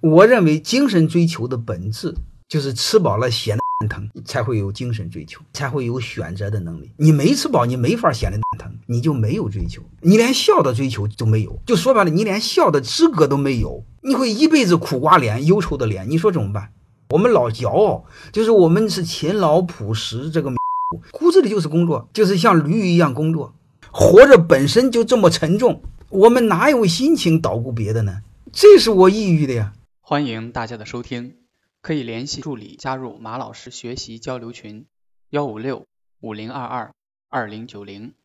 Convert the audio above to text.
我认为精神追求的本质就是吃饱了闲的疼，才会有精神追求，才会有选择的能力。你没吃饱，你没法闲的疼，你就没有追求，你连笑的追求都没有。就说白了，你连笑的资格都没有，你会一辈子苦瓜脸、忧愁的脸。你说怎么办？我们老骄傲，就是我们是勤劳朴实，这个骨子里就是工作，就是像驴一样工作。活着本身就这么沉重，我们哪有心情捣鼓别的呢？这是我抑郁的呀。欢迎大家的收听，可以联系助理加入马老师学习交流群：幺五六五零二二二零九零。